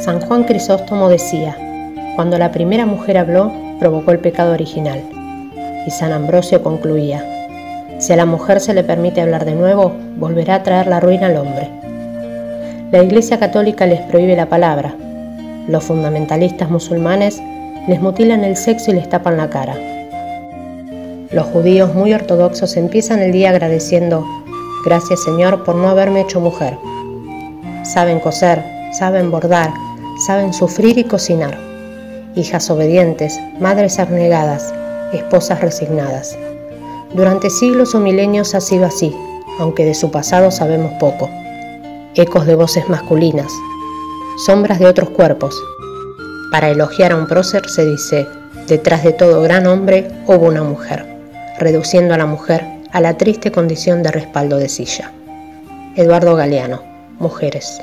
San Juan Crisóstomo decía, cuando la primera mujer habló, provocó el pecado original. Y San Ambrosio concluía, si a la mujer se le permite hablar de nuevo, volverá a traer la ruina al hombre. La Iglesia Católica les prohíbe la palabra. Los fundamentalistas musulmanes les mutilan el sexo y les tapan la cara. Los judíos muy ortodoxos empiezan el día agradeciendo, gracias Señor por no haberme hecho mujer. Saben coser, saben bordar, saben sufrir y cocinar. Hijas obedientes, madres abnegadas, esposas resignadas. Durante siglos o milenios ha sido así, aunque de su pasado sabemos poco. Ecos de voces masculinas, sombras de otros cuerpos. Para elogiar a un prócer se dice, detrás de todo gran hombre hubo una mujer, reduciendo a la mujer a la triste condición de respaldo de silla. Eduardo Galeano, Mujeres.